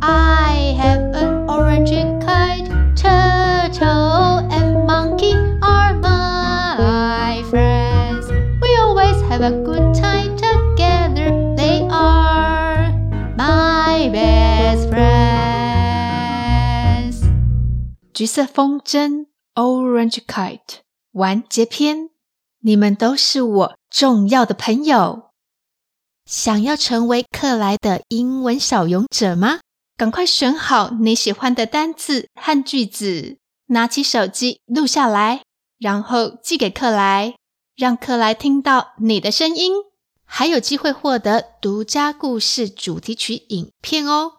I have an orange kite. Turtle and monkey are my friends. We always have a good time together. They are my best friends. 橘色风筝 （Orange Kite） 完结篇。你们都是我重要的朋友。想要成为克莱的英文小勇者吗？ 赶快选好你喜欢的单字和句子，拿起手机录下来，然后寄给克莱，让克莱听到你的声音，还有机会获得独家故事主题曲影片哦。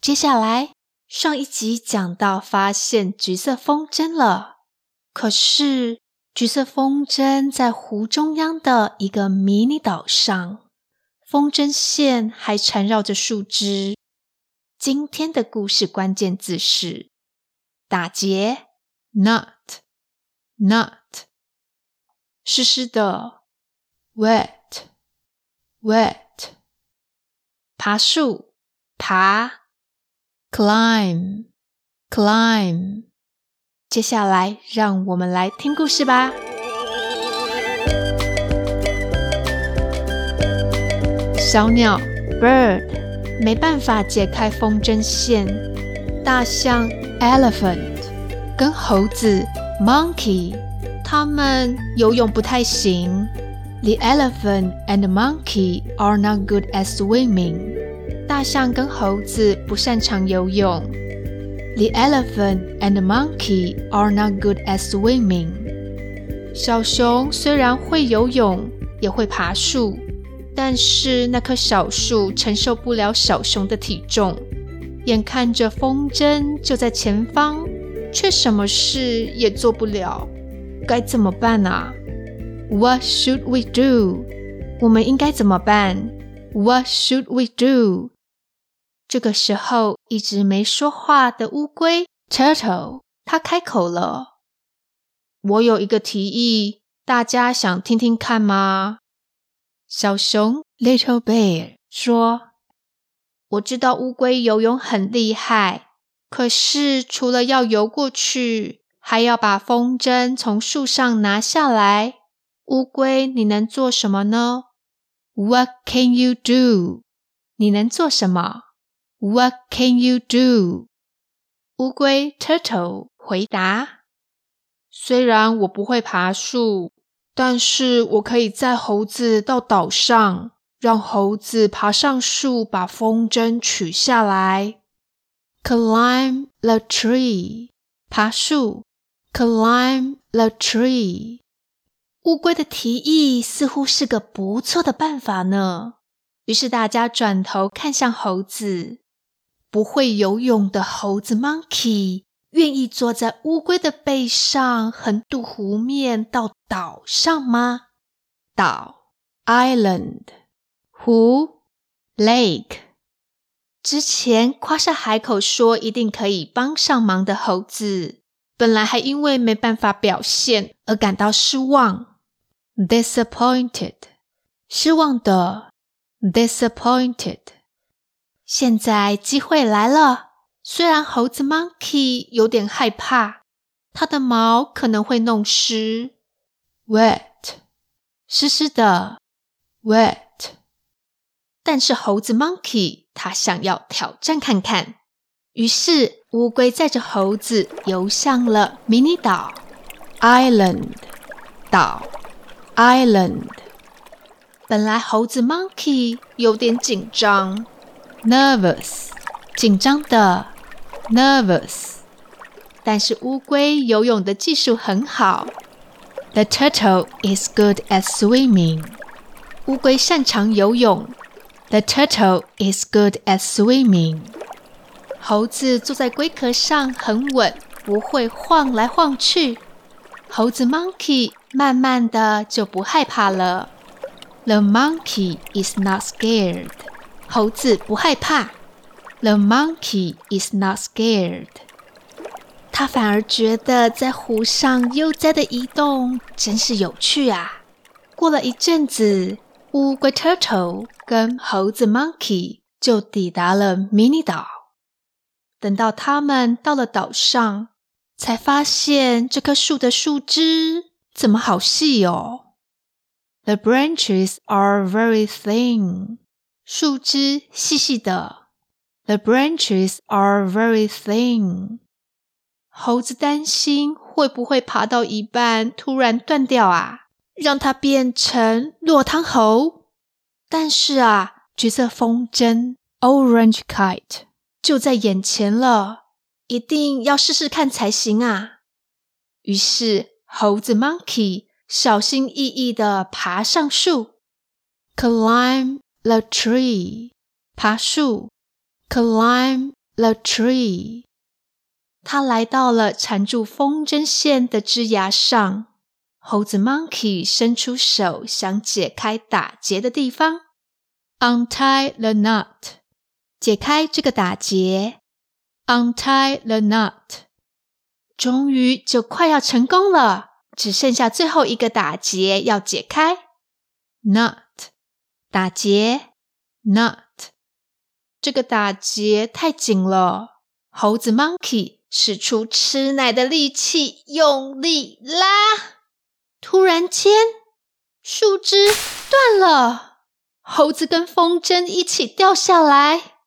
接下来，上一集讲到发现橘色风筝了，可是。橘色风筝在湖中央的一个迷你岛上，风筝线还缠绕着树枝。今天的故事关键字是打结，knot，knot，湿湿的，wet，wet，爬树，爬，climb，climb。接下来，让我们来听故事吧。小鸟。Bird 没办法解开风筝线，大象 elephant 跟猴子 monkey 它们游泳不太行。The elephant and monkey are not good at swimming。大象跟猴子不擅长游泳。The elephant and monkey are not good at swimming. 小熊虽然会游泳，也会爬树，但是那棵小树承受不了小熊的体重。眼看着风筝就在前方，却什么事也做不了，该怎么办啊？What should we do? 我们应该怎么办？What should we do? 这个时候，一直没说话的乌龟 Turtle，它开口了：“我有一个提议，大家想听听看吗？”小熊 Little Bear 说：“我知道乌龟游泳很厉害，可是除了要游过去，还要把风筝从树上拿下来。乌龟，你能做什么呢？”What can you do？你能做什么？What can you do？乌龟 Turtle 回答：“虽然我不会爬树，但是我可以载猴子到岛上，让猴子爬上树，把风筝取下来。Climb the tree，爬树。Climb the tree。乌龟的提议似乎是个不错的办法呢。于是大家转头看向猴子。不会游泳的猴子 Monkey 愿意坐在乌龟的背上横渡湖面到岛上吗？岛 Island 湖 Lake 之前夸下海口说一定可以帮上忙的猴子，本来还因为没办法表现而感到失望，disappointed 失望的 disappointed。现在机会来了。虽然猴子 Monkey 有点害怕，它的毛可能会弄湿，wet，湿湿的，wet。但是猴子 Monkey 他想要挑战看看，于是乌龟载着猴子游向了迷你岛 Island，岛 Island。本来猴子 Monkey 有点紧张。Nervous，紧张的 ，nervous。但是乌龟游泳的技术很好。The turtle is good at swimming。乌龟擅长游泳。The turtle is good at swimming。猴子坐在龟壳上很稳，不会晃来晃去。猴子 Monkey 慢慢的就不害怕了。The monkey is not scared。猴子不害怕 ，The monkey is not scared。他反而觉得在湖上悠哉的移动真是有趣啊。过了一阵子，乌龟 Turtle 跟猴子 Monkey 就抵达了迷你岛。等到他们到了岛上，才发现这棵树的树枝怎么好细哦。The branches are very thin. 树枝细细的。The branches are very thin. 猴子担心会不会爬到一半突然断掉啊，让它变成落汤猴。但是啊，橘色风筝 （Orange Kite） 就在眼前了，一定要试试看才行啊。于是猴子 Monkey。小心翼翼地爬上树，climb the tree，爬树，climb the tree。他来到了缠住风筝线的枝芽上，猴子 Monkey 伸出手想解开打结的地方，untie the knot，解开这个打结，untie the knot。终于就快要成功了。只剩下最后一个打结要解开，knot，打结，knot，这个打结太紧了。猴子 Monkey 使出吃奶的力气，用力拉，突然间树枝断了，猴子跟风筝一起掉下来。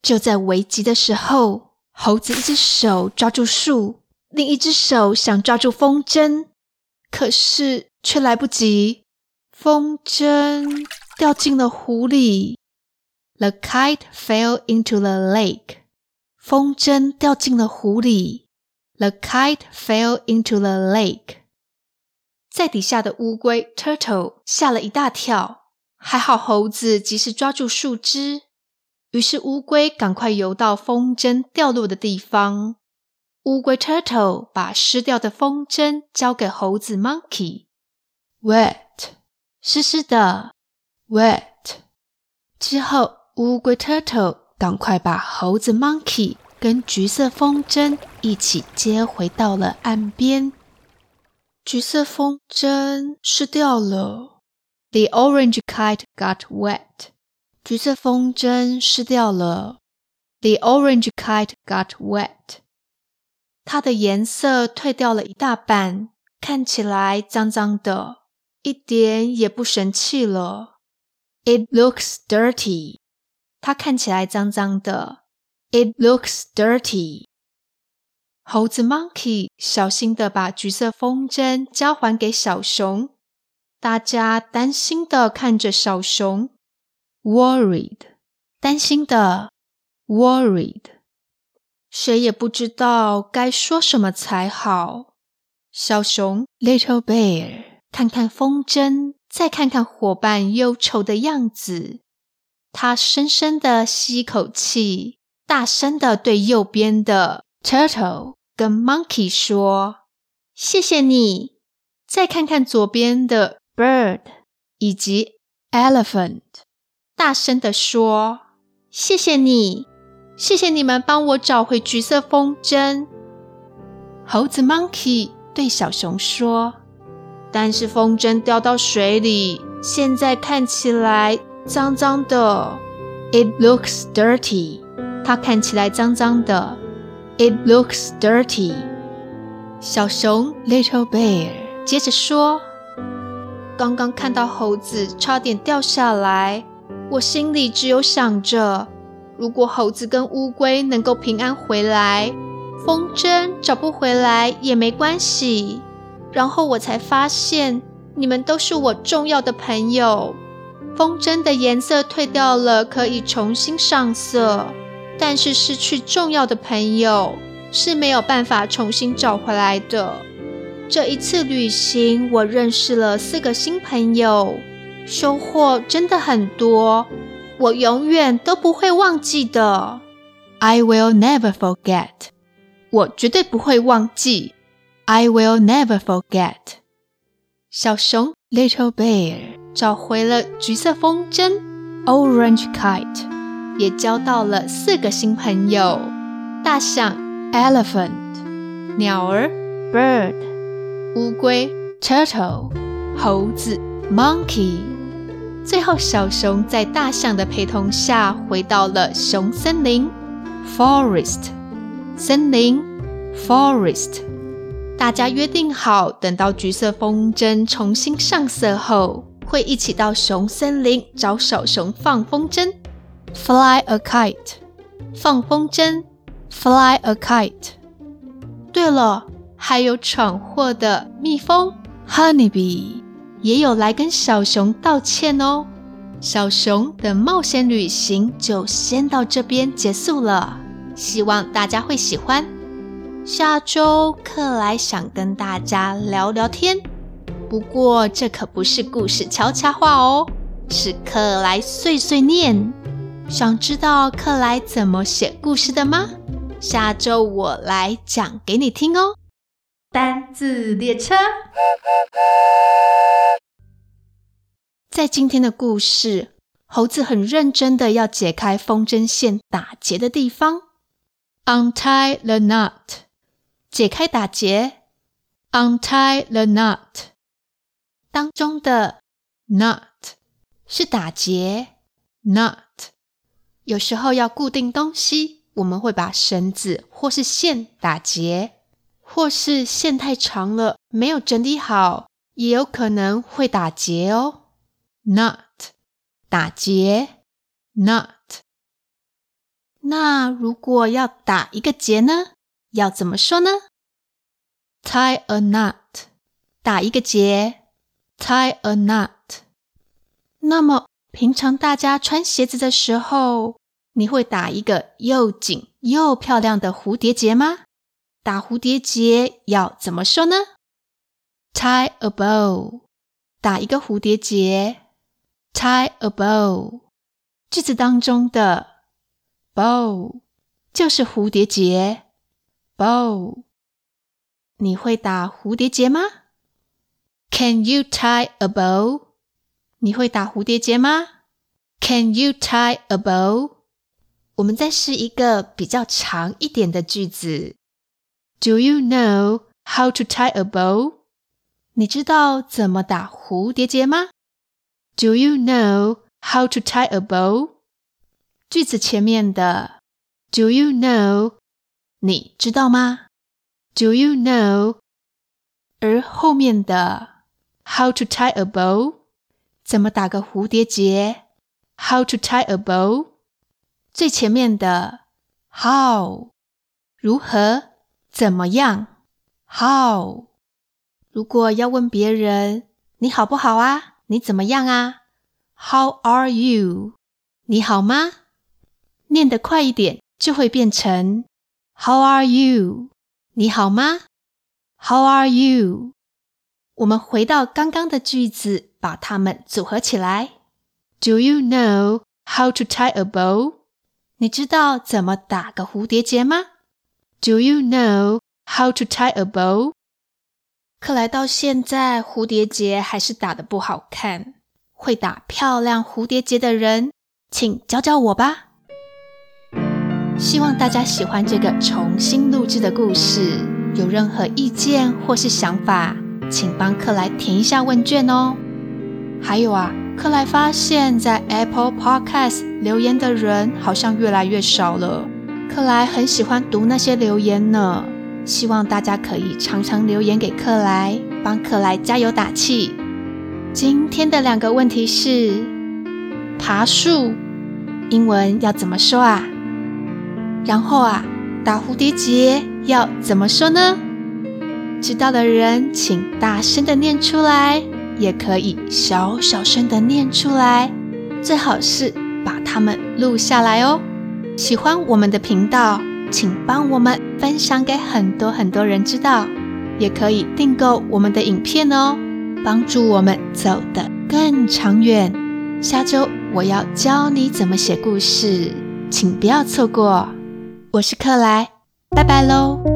就在危急的时候，猴子一只手抓住树，另一只手想抓住风筝。可是却来不及，风筝掉进了湖里。The kite fell into the lake。风筝掉进了湖里。The kite fell into the lake。在底下的乌龟 Turtle 吓了一大跳，还好猴子及时抓住树枝，于是乌龟赶快游到风筝掉落的地方。乌龟 Turtle 把湿掉的风筝交给猴子 Monkey，wet，湿湿的，wet。之后， 乌龟 Turtle 赶快把猴子 Monkey 跟橘色风筝一起接回到了岸边。橘色风筝湿掉了，The orange kite got wet。橘色风筝湿掉了，The orange kite got wet。它的颜色褪掉了一大半，看起来脏脏的，一点也不神气了。It looks dirty。它看起来脏脏的。It looks dirty。猴子 Monkey 小心的把橘色风筝交还给小熊，大家担心的看着小熊，worried，担心的，worried。谁也不知道该说什么才好。小熊 Little Bear 看看风筝，再看看伙伴忧愁的样子，他深深的吸一口气，大声的对右边的 Turtle 跟 Monkey 说：“谢谢你。”再看看左边的 Bird 以及 Elephant，大声的说：“谢谢你。”谢谢你们帮我找回橘色风筝。猴子 Monkey 对小熊说：“但是风筝掉到水里，现在看起来脏脏的。It looks dirty。它看起来脏脏的。It looks dirty。”小熊 Little Bear 接着说：“刚刚看到猴子差点掉下来，我心里只有想着。”如果猴子跟乌龟能够平安回来，风筝找不回来也没关系。然后我才发现，你们都是我重要的朋友。风筝的颜色褪掉了，可以重新上色，但是失去重要的朋友是没有办法重新找回来的。这一次旅行，我认识了四个新朋友，收获真的很多。我永远都不会忘记的。I will never forget。我绝对不会忘记。I will never forget。小熊 Little Bear 找回了橘色风筝。Orange Kite，也交到了四个新朋友：大象。Elephant、鸟儿。Bird、乌龟。Turtle、猴子。Monkey。最后，小熊在大象的陪同下回到了熊森林。（forest）。森林，forest。大家约定好，等到橘色风筝重新上色后，会一起到熊森林找小熊放风筝，fly a kite。放风筝，fly a kite。对了，还有闯祸的蜜蜂，honeybee，也有来跟小熊道歉哦。小熊的冒险旅行就先到这边结束了，希望大家会喜欢。下周克莱想跟大家聊聊天，不过这可不是故事悄悄话哦，是克莱碎碎念。想知道克莱怎么写故事的吗？下周我来讲给你听哦。单字列车，在今天的故事，猴子很认真的要解开风筝线打结的地方，untie the knot。解开打结，untie the knot。当中的 knot 是打结，knot。有时候要固定东西，我们会把绳子或是线打结，或是线太长了没有整理好，也有可能会打结哦。knot 打结，knot。那如果要打一个结呢？要怎么说呢？Tie a knot，打一个结。Tie a knot。那么平常大家穿鞋子的时候，你会打一个又紧又漂亮的蝴蝶结吗？打蝴蝶结要怎么说呢？Tie a bow，打一个蝴蝶结。Tie a bow。句子当中的 bow 就是蝴蝶结。bow，你会打蝴蝶结吗 ？Can you tie a bow？你会打蝴蝶结吗？Can you tie a bow？我们再试一个比较长一点的句子。Do you know how to tie a bow？你知道怎么打蝴蝶结吗？Do you know how to tie a bow？句子前面的 Do you know？你知道吗？Do you know？而后面的 How to tie a bow？怎么打个蝴蝶结？How to tie a bow？最前面的 How？如何？怎么样？How？如果要问别人你好不好啊？你怎么样啊？How are you？你好吗？念得快一点就会变成。How are you？你好吗？How are you？我们回到刚刚的句子，把它们组合起来。Do you know how to tie a bow？你知道怎么打个蝴蝶结吗？Do you know how to tie a bow？克莱到现在蝴蝶结还是打得不好看。会打漂亮蝴蝶结的人，请教教我吧。希望大家喜欢这个重新录制的故事。有任何意见或是想法，请帮克莱填一下问卷哦。还有啊，克莱发现，在 Apple Podcast 留言的人好像越来越少了。克莱很喜欢读那些留言呢，希望大家可以常常留言给克莱，帮克莱加油打气。今天的两个问题是：爬树，英文要怎么说啊？然后啊，打蝴蝶结要怎么说呢？知道的人请大声的念出来，也可以小小声的念出来，最好是把它们录下来哦。喜欢我们的频道，请帮我们分享给很多很多人知道，也可以订购我们的影片哦，帮助我们走得更长远。下周我要教你怎么写故事，请不要错过。我是克莱，拜拜喽。